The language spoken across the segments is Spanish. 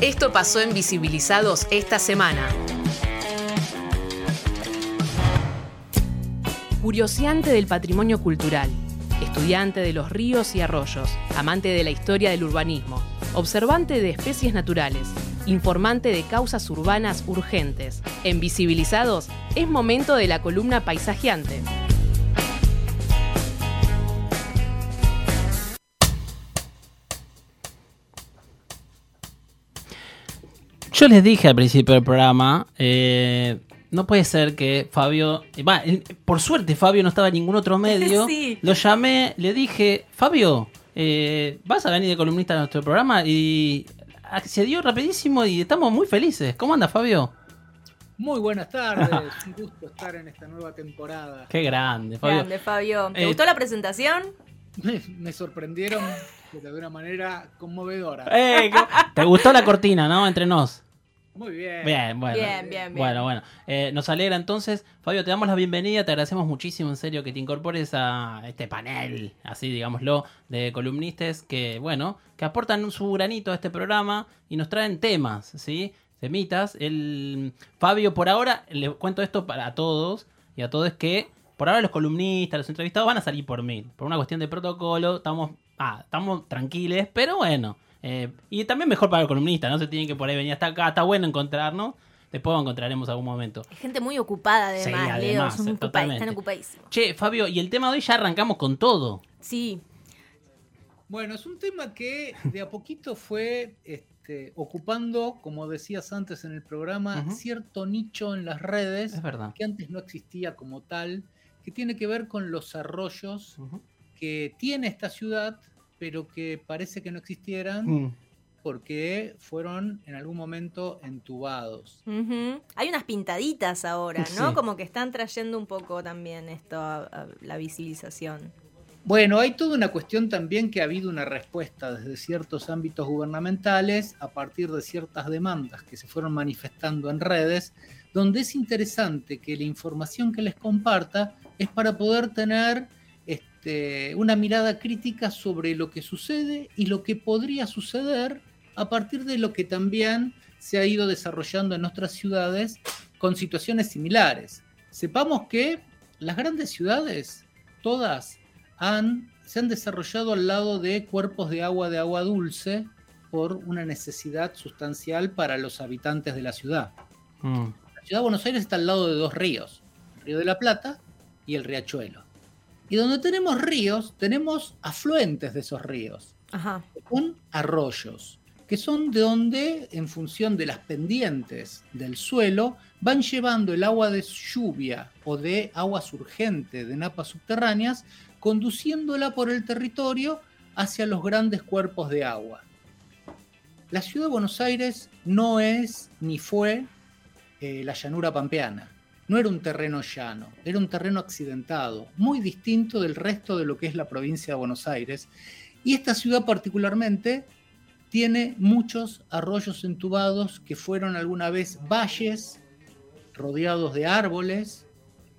Esto pasó en Visibilizados esta semana. Curioseante del patrimonio cultural, estudiante de los ríos y arroyos, amante de la historia del urbanismo, observante de especies naturales, informante de causas urbanas urgentes. En Visibilizados es momento de la columna paisajeante. Yo les dije al principio del programa, eh, no puede ser que Fabio, va, eh, por suerte Fabio no estaba en ningún otro medio, Sí. lo llamé, le dije, Fabio, eh, vas a venir de columnista a nuestro programa y accedió rapidísimo y estamos muy felices. ¿Cómo anda Fabio? Muy buenas tardes, un gusto estar en esta nueva temporada. Qué grande, Fabio. Grande, Fabio. ¿Te Eh, gustó la presentación? Me, me sorprendieron de una manera conmovedora. Eh, ¿qué- ¿Te gustó la cortina, no? Entre nos. Muy bien. Bien, bueno. Bien, bien, bien. Bueno, bueno. Eh, nos alegra entonces. Fabio, te damos la bienvenida. Te agradecemos muchísimo, en serio, que te incorpores a este panel, así digámoslo, de columnistas que, bueno, que aportan su granito a este programa y nos traen temas, ¿sí? Temitas. El Fabio, por ahora, le cuento esto para todos y a todos que por ahora los columnistas, los entrevistados van a salir por mí. Por una cuestión de protocolo, estamos, ah, estamos tranquiles, pero bueno. Eh, y también mejor para el columnista, no se tienen que por ahí venir hasta acá. Está bueno encontrarnos. Después lo encontraremos algún momento. Hay gente muy ocupada además, Sí, Leo. además, Son ocupa- totalmente. están ocupadísimos. Che, Fabio, y el tema de hoy ya arrancamos con todo. Sí, Bueno, es un tema que de a poquito fue este, ocupando, como decías antes en el programa, cierto nicho en las redes Es verdad. que antes no existía como tal, que tiene que ver con los arroyos que tiene esta ciudad, pero que parece que no existieran Mm. porque fueron en algún momento entubados. Hay unas pintaditas ahora, ¿no? Sí. Como que están trayendo un poco también esto a, a la visibilización. Bueno, hay toda una cuestión también que ha habido una respuesta desde ciertos ámbitos gubernamentales a partir de ciertas demandas que se fueron manifestando en redes, donde es interesante que la información que les comparta es para poder tener este, una mirada crítica sobre lo que sucede y lo que podría suceder a partir de lo que también se ha ido desarrollando en nuestras ciudades con situaciones similares. Sepamos que las grandes ciudades, todas, han, se han desarrollado al lado de cuerpos de agua de agua dulce por una necesidad sustancial para los habitantes de la ciudad. Mm. La ciudad de Buenos Aires está al lado de dos ríos, el río de la Plata y el riachuelo. Y donde tenemos ríos, tenemos afluentes de esos ríos, Ajá. con arroyos, que son de donde, en función de las pendientes del suelo, van llevando el agua de lluvia o de agua surgente de napas subterráneas, conduciéndola por el territorio hacia los grandes cuerpos de agua. La ciudad de Buenos Aires no es ni fue eh, la llanura pampeana. No era un terreno llano, era un terreno accidentado, muy distinto del resto de lo que es la provincia de Buenos Aires. Y esta ciudad particularmente tiene muchos arroyos entubados que fueron alguna vez valles rodeados de árboles,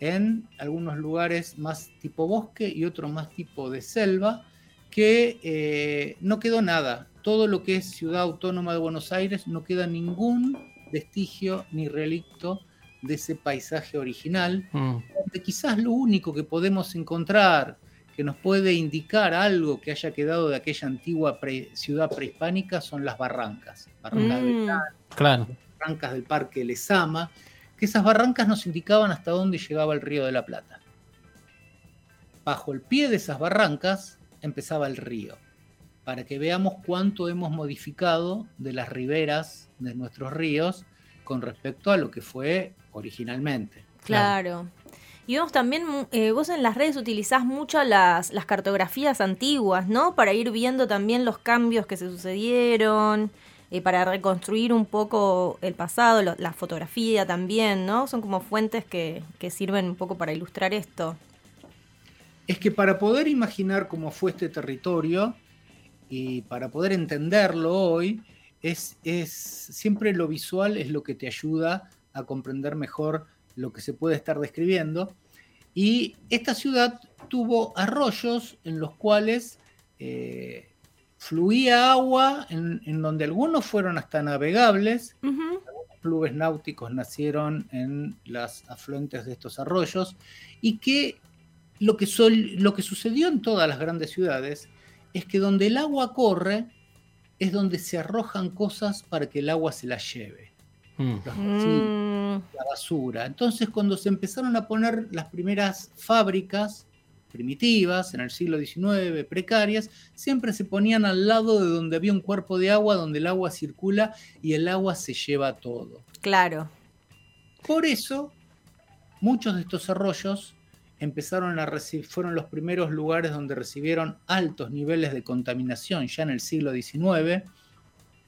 en algunos lugares más tipo bosque y otros más tipo de selva, que eh, no quedó nada. Todo lo que es ciudad autónoma de Buenos Aires no queda ningún vestigio ni relicto de ese paisaje original, Mm. donde quizás lo único que podemos encontrar que nos puede indicar algo que haya quedado de aquella antigua pre- ciudad prehispánica son las barrancas, barrancas, de Mm. Claro. barrancas del Parque Lezama, que esas barrancas nos indicaban hasta dónde llegaba el río de la Plata. Bajo el pie de esas barrancas empezaba el río, para que veamos cuánto hemos modificado de las riberas de nuestros ríos con respecto a lo que fue originalmente. Claro. Y vos también, eh, vos en las redes utilizás mucho las, las cartografías antiguas, ¿no? Para ir viendo también los cambios que se sucedieron, eh, para reconstruir un poco el pasado, lo- la fotografía también, ¿no? Son como fuentes que, que sirven un poco para ilustrar esto. es que para poder imaginar cómo fue este territorio y para poder entenderlo hoy, es, es siempre lo visual es lo que te ayuda a comprender mejor lo que se puede estar describiendo. Y esta ciudad tuvo arroyos en los cuales eh, fluía agua en, en donde algunos fueron hasta navegables, clubes náuticos nacieron en las afluentes de estos arroyos y que lo que, sol- lo que sucedió en todas las grandes ciudades es que donde el agua corre es donde se arrojan cosas para que el agua se las lleve. Mm. Los residuos, Mm, la basura. Entonces cuando se empezaron a poner las primeras fábricas primitivas en el siglo XIX, precarias, siempre se ponían al lado de donde había un cuerpo de agua, donde el agua circula y el agua se lleva todo. claro. Por eso, muchos de estos arroyos empezaron a recibir, fueron los primeros lugares donde recibieron altos niveles de contaminación ya en el siglo XIX.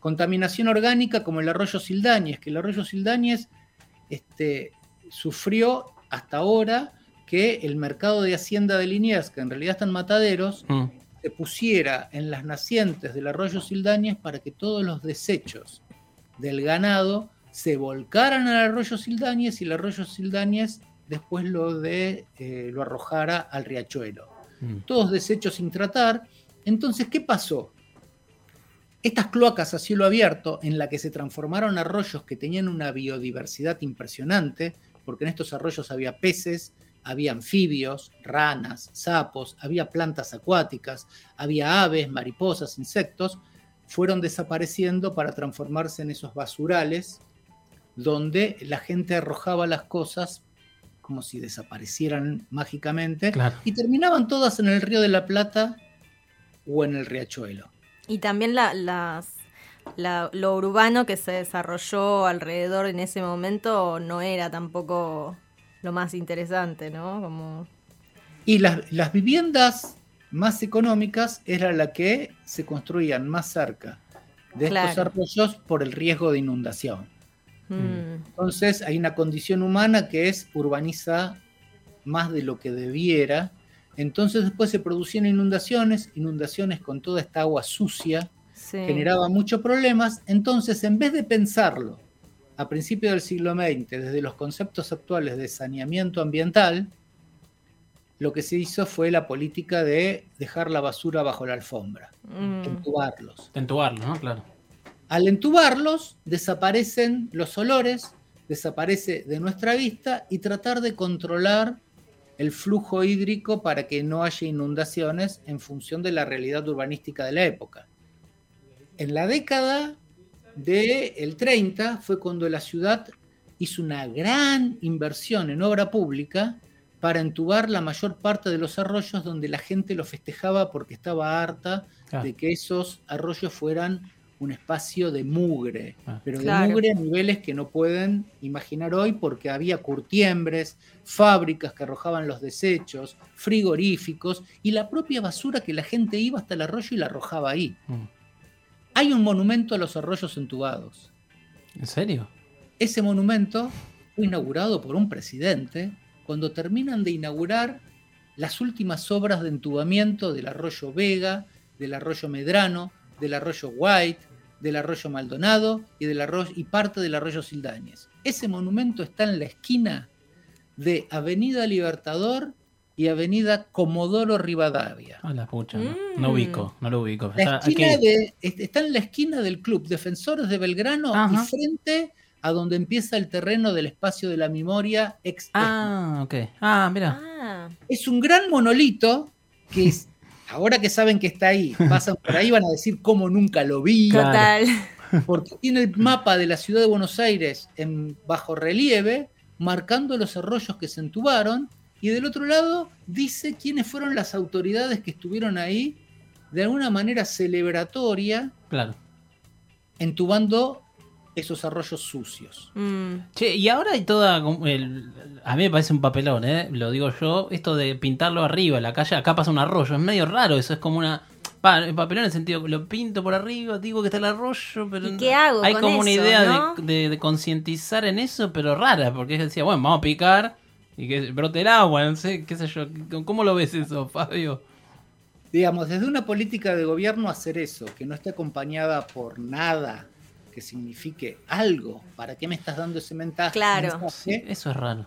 Contaminación orgánica como el arroyo Sildañez, que el arroyo Sildañez este, sufrió hasta ahora que el mercado de Hacienda de Liniers, que en realidad están mataderos, Mm. se pusiera en las nacientes del arroyo Sildañez para que todos los desechos del ganado se volcaran al arroyo Sildañez y el arroyo Sildañez después lo, de, eh, lo arrojara al riachuelo. Mm. Todos desechos sin tratar. Entonces, ¿qué pasó? Estas cloacas a cielo abierto, en la que se transformaron arroyos que tenían una biodiversidad impresionante, porque en estos arroyos había peces, había anfibios, ranas, sapos, había plantas acuáticas, había aves, mariposas, insectos, fueron desapareciendo para transformarse en esos basurales donde la gente arrojaba las cosas como si desaparecieran mágicamente Claro. y terminaban todas en el río de la Plata o en el riachuelo. Y también la, las, la- lo urbano que se desarrolló alrededor en ese momento no era tampoco lo más interesante, ¿no? Como... Y las, las viviendas más económicas era la que se construían más cerca de estos Claro. arroyos por el riesgo de inundación. Mm, Entonces hay una condición humana que es urbaniza más de lo que debiera. Entonces después se producían inundaciones, inundaciones con toda esta agua sucia, sí. generaba muchos problemas. Entonces en vez de pensarlo a principios del siglo XX desde los conceptos actuales de saneamiento ambiental, lo que se hizo fue la política de dejar la basura bajo la alfombra, Mm, entubarlos. Entubarlo, ¿no? Claro. Al entubarlos, desaparecen los olores, desaparece de nuestra vista y tratar de controlar el flujo hídrico para que no haya inundaciones en función de la realidad urbanística de la época. En la década del 30 fue cuando la ciudad hizo una gran inversión en obra pública para entubar la mayor parte de los arroyos donde la gente lo festejaba porque estaba harta de que esos arroyos fueran un espacio de mugre, Ah. pero de mugre a niveles que no pueden imaginar hoy porque había curtiembres, fábricas que arrojaban los desechos, frigoríficos y la propia basura que la gente iba hasta el arroyo y la arrojaba ahí. Mm. Hay un monumento a los arroyos entubados. ¿En serio? Ese monumento fue inaugurado por un presidente cuando terminan de inaugurar las últimas obras de entubamiento del arroyo Vega, del arroyo Medrano, del arroyo White, del arroyo Maldonado y, del arroyo, y parte del arroyo Sildañez. Ese monumento está en la esquina de Avenida Libertador y Avenida Comodoro Rivadavia. Ah, la pucha. No, Mm. no ubico, no lo ubico. La Está esquina aquí. de- est- está en la esquina del club Defensores de Belgrano Ajá. y frente a donde empieza el terreno del espacio de la memoria ex. Ah, ok. Ah, mira. Ah, Es un gran monolito que es- ahora que saben que está ahí, pasan por ahí, van a decir cómo nunca lo vi, total. porque tiene el mapa de la ciudad de Buenos Aires en bajo relieve, marcando los arroyos que se entubaron, y del otro lado dice quiénes fueron las autoridades que estuvieron ahí de alguna manera celebratoria Claro. entubando esos arroyos sucios. Mm, Che, y ahora hay toda. el- a mí me parece un papelón, ¿eh? Lo digo yo. Esto de pintarlo arriba, en la calle, acá pasa un arroyo. Es medio raro eso. Es como una. Pa, el papelón en el sentido que lo pinto por arriba, digo que está el arroyo, pero. ¿Y qué hago Hay con como una idea no? de, de- de concientizar en eso, pero rara, porque es decía, bueno, vamos a picar y que brote el agua, no sé, qué sé yo. ¿Cómo lo ves eso, Fabio? Digamos, desde una política de gobierno hacer eso, que no esté acompañada por nada que signifique algo, ¿para qué me estás dando ese mensaje? Claro. mensaje? Eso es raro.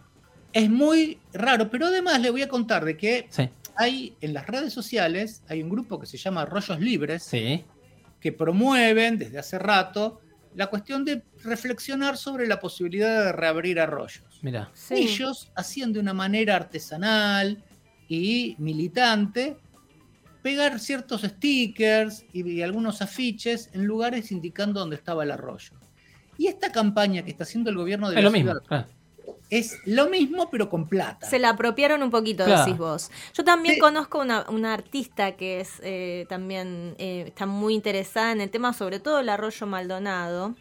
Es muy raro, pero además le voy a contar de que Sí, hay en las redes sociales, hay un grupo que se llama Arroyos Libres, sí. que promueven desde hace rato la cuestión de reflexionar sobre la posibilidad de reabrir arroyos. Mira. Sí. Ellos hacían de una manera artesanal y militante pegar ciertos stickers y, y algunos afiches en lugares indicando dónde estaba el arroyo. Y esta campaña que está haciendo el gobierno de Es la lo mismo. es lo mismo pero con plata. Se la apropiaron un poquito, Claro. decís vos. Yo también Sí. conozco una, una artista que es eh, también eh, está muy interesada en el tema, sobre todo el arroyo Maldonado,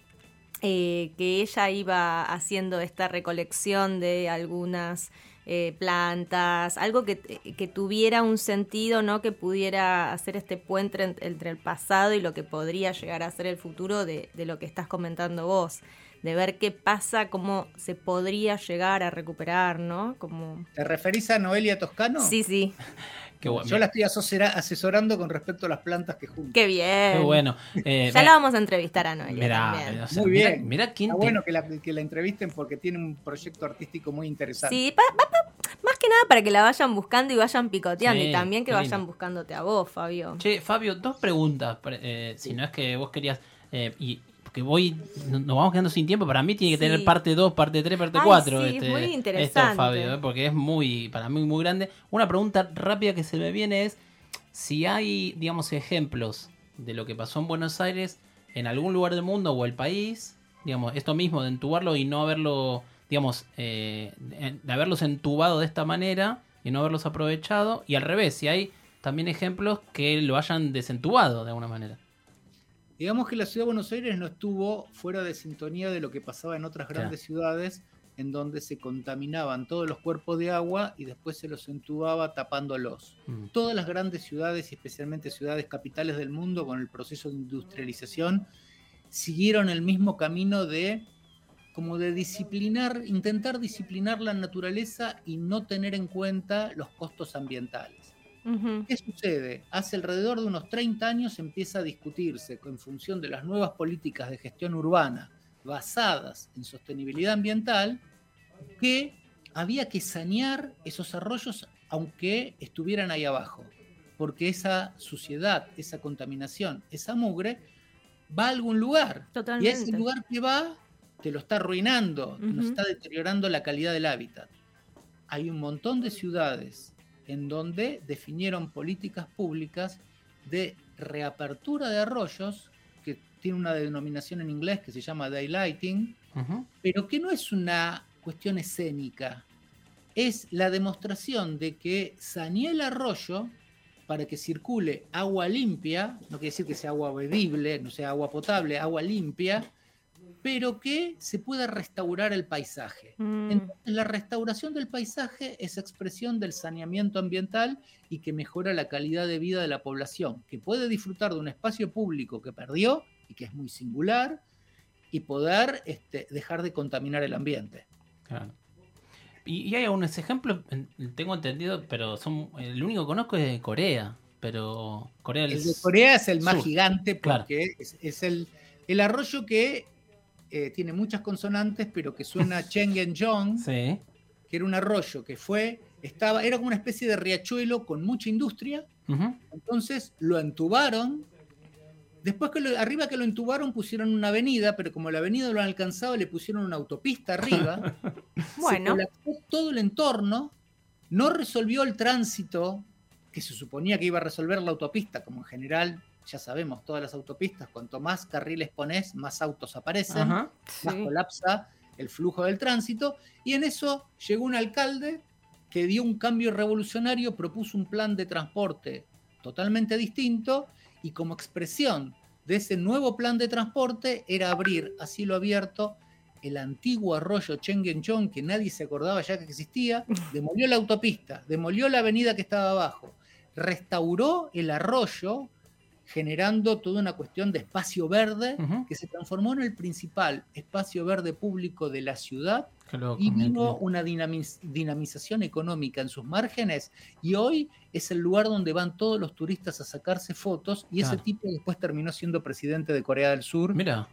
eh, que ella iba haciendo esta recolección de algunas eh, plantas, algo que, que tuviera un sentido, ¿no? Que pudiera hacer este puente en- entre el pasado y lo que podría llegar a ser el futuro de, de lo que estás comentando vos. De ver qué pasa, cómo se podría llegar a recuperar, ¿no? Como... ¿Te referís a Noelia Toscano? Sí, sí. Qué bueno. Yo la estoy asesora- asesorando con respecto a las plantas que junto. Qué bien. Qué bueno. Eh, Ya la vamos a entrevistar a Noelia Mirá, también. o sea, Muy mirá- bien. mirá quién Está te- bueno que la, que la entrevisten porque tiene un proyecto artístico muy interesante. Sí, pa- pa- pa- más que nada para que la vayan buscando y vayan picoteando Sí, y también que vayan lindo. buscándote a vos, Fabio. Che, Fabio, dos preguntas. pre- eh, si no es que vos querías. eh, y porque voy. no- Nos vamos quedando sin tiempo. Para mí tiene que Sí. tener parte 2, parte 3, parte Ay, 4. sí, es este, muy Esto, interesante. Fabio, eh, porque es muy. Para mí muy grande. Una pregunta rápida que se me viene es: si hay, digamos, ejemplos de lo que pasó en Buenos Aires en algún lugar del mundo o el país. Digamos, esto mismo de entubarlo y no haberlo. Digamos, eh, de haberlos entubado de esta manera y no haberlos aprovechado. Y al revés, si hay también ejemplos que lo hayan desentubado de alguna manera. Digamos que la ciudad de Buenos Aires no estuvo fuera de sintonía de lo que pasaba en otras Claro. grandes ciudades en donde se contaminaban todos los cuerpos de agua y después se los entubaba tapándolos. Mm. Todas las grandes ciudades y especialmente ciudades capitales del mundo con el proceso de industrialización siguieron el mismo camino de como de disciplinar, intentar disciplinar la naturaleza y no tener en cuenta los costos ambientales. ¿Qué sucede? Hace alrededor de unos 30 años empieza a discutirse en función de las nuevas políticas de gestión urbana basadas en sostenibilidad ambiental que había que sanear esos arroyos aunque estuvieran ahí abajo, porque esa suciedad, esa contaminación, esa mugre va a algún lugar y Totalmente. ese lugar que va te lo está arruinando, nos Ujú. está deteriorando la calidad del hábitat. Hay un montón de ciudades en donde definieron políticas públicas de reapertura de arroyos, que tiene una denominación en inglés que se llama daylighting, Ujú. pero que no es una cuestión escénica, es la demostración de que saneé el arroyo para que circule agua limpia, no quiere decir que sea agua bebible, no sea agua potable, agua limpia, pero que se pueda restaurar el paisaje. Mm. Entonces, la restauración del paisaje es expresión del saneamiento ambiental y que mejora la calidad de vida de la población, que puede disfrutar de un espacio público que perdió y que es muy singular y poder este, dejar de contaminar el ambiente. Claro. Y, y hay algunos ejemplos, en- tengo entendido, pero son el único que conozco es de Corea. Pero Corea del El de Corea es el más Sur. gigante Claro. porque es, es el, el arroyo que eh, tiene muchas consonantes, pero que suena Chengenjong, Sí. que era un arroyo que fue, estaba, era como una especie de riachuelo con mucha industria. Entonces lo entubaron. Después que lo, arriba que lo entubaron pusieron una avenida, pero como la avenida lo han alcanzado, le pusieron una autopista arriba. Bueno. Se colapsó todo el entorno, no resolvió el tránsito que se suponía que iba a resolver la autopista, como en general ya sabemos, todas las autopistas, cuanto más carriles pones, más autos aparecen, Ajá. más colapsa el flujo del tránsito, y en eso llegó un alcalde que dio un cambio revolucionario, propuso un plan de transporte totalmente distinto, y como expresión de ese nuevo plan de transporte era abrir a cielo abierto el antiguo arroyo Chengenchon, que nadie se acordaba ya que existía, demolió la autopista, demolió la avenida que estaba abajo, restauró el arroyo, generando toda una cuestión de espacio verde que se transformó en el principal espacio verde público de la ciudad y vino una dinamiz- dinamización económica en sus márgenes y hoy es el lugar donde van todos los turistas a sacarse fotos y ese tipo después terminó siendo presidente de Corea del Sur Mira,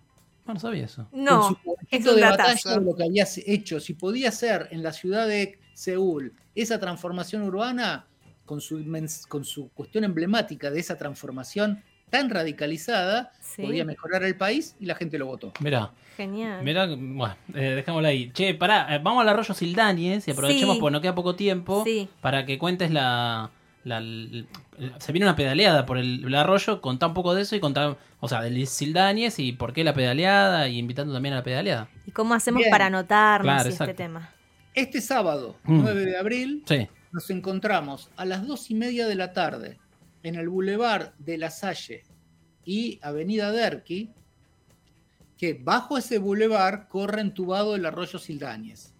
no, sabía eso. con No, su es un de datazo. batalla de lo que había hecho. Si podía hacer en la ciudad de Seúl esa transformación urbana con su, con su cuestión emblemática de esa transformación tan radicalizada, Sí. podía mejorar el país y la gente lo votó. Mirá, Genial. mirá, bueno, eh, dejémoslo ahí. Che, pará, eh, vamos al arroyo Sildáñez y aprovechemos Sí. porque nos queda poco tiempo Sí. para que cuentes la, Se viene una pedaleada por el, el arroyo, contá un poco de eso y contá, o sea, del Sildáñez y por qué la pedaleada y invitando también a la pedaleada. ¿Y cómo hacemos Bien. para anotarnos Claro, este tema? Este sábado, Mm. 9 de abril, Sí, nos encontramos a las dos y media de la tarde en el Boulevard de La Salle y Avenida Derqui, que bajo ese boulevard corre entubado el arroyo Sildáñez.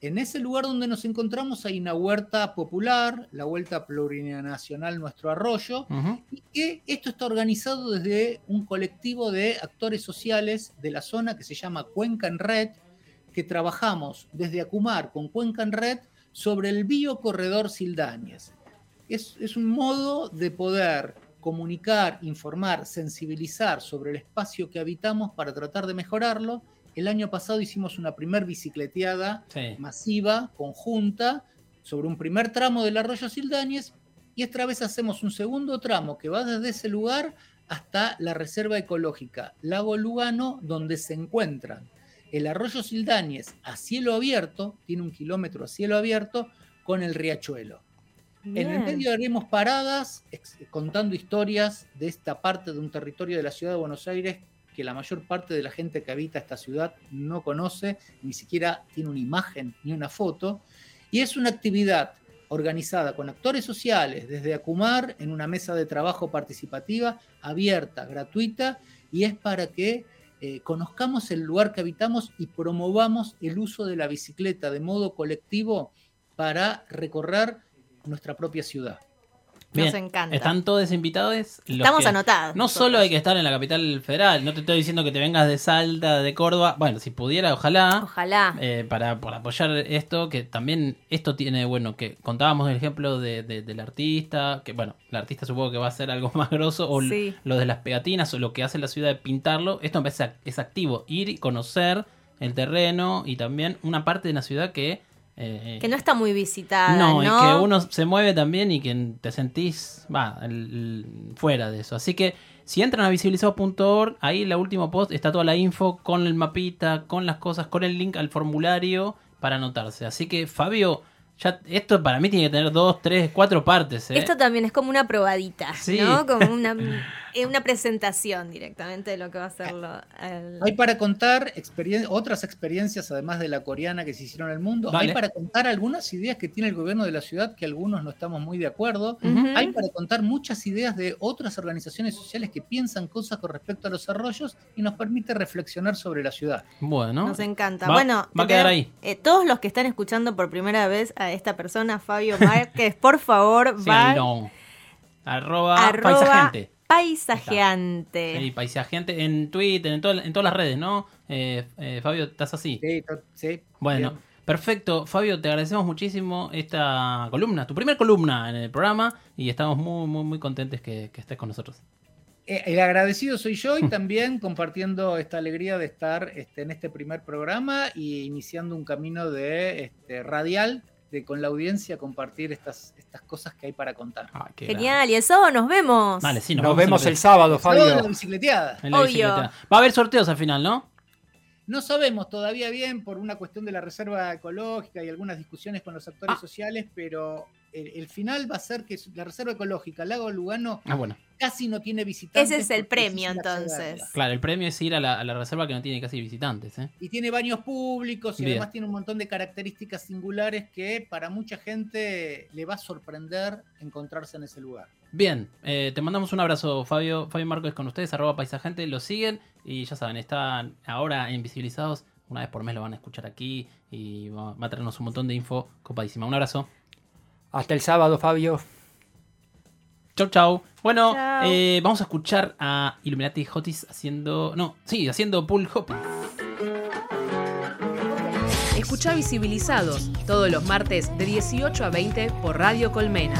En ese lugar donde nos encontramos hay una huerta popular, la Vuelta Plurinacional Nuestro Arroyo, y que esto está organizado desde un colectivo de actores sociales de la zona que se llama Cuenca en Red, que trabajamos desde Acumar con Cuenca en Red sobre el biocorredor Sildáñez. Es, es un modo de poder comunicar, informar, sensibilizar sobre el espacio que habitamos para tratar de mejorarlo. El año pasado hicimos una primer bicicleteada sí. masiva, conjunta, sobre un primer tramo del arroyo Sildáñez y esta vez hacemos un segundo tramo que va desde ese lugar hasta la reserva ecológica Lago Lugano, donde se encuentran el arroyo Sildáñez a cielo abierto, tiene un kilómetro a cielo abierto, con el riachuelo. En el medio haremos paradas contando historias de esta parte de un territorio de la ciudad de Buenos Aires que la mayor parte de la gente que habita esta ciudad no conoce, ni siquiera tiene una imagen ni una foto. Y es una actividad organizada con actores sociales desde Acumar en una mesa de trabajo participativa, abierta, gratuita, y es para que eh, conozcamos el lugar que habitamos y promovamos el uso de la bicicleta de modo colectivo para recorrer nuestra propia ciudad. Nos Bien, encanta. Están todos invitados. Estamos que- anotados. No nosotros. solo hay que estar en la capital federal, no te estoy diciendo que te vengas de Salta, de Córdoba. Bueno, si pudiera, ojalá. Ojalá. eh, para, por apoyar esto, que también esto tiene, bueno, que contábamos el ejemplo de, de- del artista, que bueno, el artista supongo que va a hacer algo más grosso, o Sí. lo de las pegatinas, o lo que hace la ciudad de pintarlo, esto es activo, ir y conocer el terreno y también una parte de la ciudad que... eh, que no está muy visitada, no, ¿no? y que uno se mueve también y que te sentís va, el- el- fuera de eso. Así que si entran a visibilizados.org, ahí en la última post está toda la info con el mapita, con las cosas, con el link al formulario para anotarse. Así que Fabio, ya esto para mí tiene que tener dos, tres, cuatro partes. ¿eh? Esto también es como una probadita, Sí. ¿no? Como una, eh, una presentación directamente de lo que va a ser lo, el- Hay para contar experien- otras experiencias, además de la coreana que se hicieron en el mundo. Hay para contar algunas ideas que tiene el gobierno de la ciudad que algunos no estamos muy de acuerdo. Hay para contar muchas ideas de otras organizaciones sociales que piensan cosas con respecto a los arroyos y nos permite reflexionar sobre la ciudad. Bueno, Nos encanta. Va- bueno, va a quedar queda- ahí. eh, todos los que están escuchando por primera vez a esta persona, Fabio Márquez, por favor, va síganlo. Arroba, arroba paisajeante. Paisajeante. Sí, paisajeante en Twitter, en, todas- en todas las redes, ¿no? Eh, eh, Fabio, ¿estás así? Sí, sí, Bueno, bien. perfecto. Fabio, te agradecemos muchísimo esta columna, tu primer columna en el programa y estamos muy, muy, muy contentos que, que estés con nosotros. Eh, El agradecido soy yo y también compartiendo esta alegría de estar este, en este primer programa y iniciando un camino de este, radial de con la audiencia compartir estas, estas cosas que hay para contar. Qué Genial, y el sábado nos vemos. sí, Nos, nos, vemos el sábado, Sábado de la Fabio. bicicleteada. en la Obvio. bicicleta. Va a haber sorteos al final, ¿no? No sabemos todavía bien por una cuestión de la reserva ecológica y algunas discusiones con los actores Ah. sociales, pero el, el final va a ser que la reserva ecológica Lago Lugano Ah, bueno. casi no tiene visitantes. Ese es el premio, entonces. Claro, el premio es ir a la, a la reserva que no tiene casi visitantes, ¿eh? Y tiene baños públicos y Bien. además tiene un montón de características singulares que para mucha gente le va a sorprender encontrarse en ese lugar. Bien, eh, te mandamos un abrazo, Fabio. Fabio Marcos con ustedes, arroba paisagente, lo siguen y ya saben, están ahora en Visibilizados. Una vez por mes lo van a escuchar aquí y va, va a traernos un montón de info copadísima. Un abrazo. Hasta el sábado, Fabio. Chau, chau. Bueno, Chau. eh, vamos a escuchar a Illuminati Hotis haciendo. No, sí, haciendo pull hop. Escucha Visibilizados todos los martes de 18 a 20 por Radio Colmena.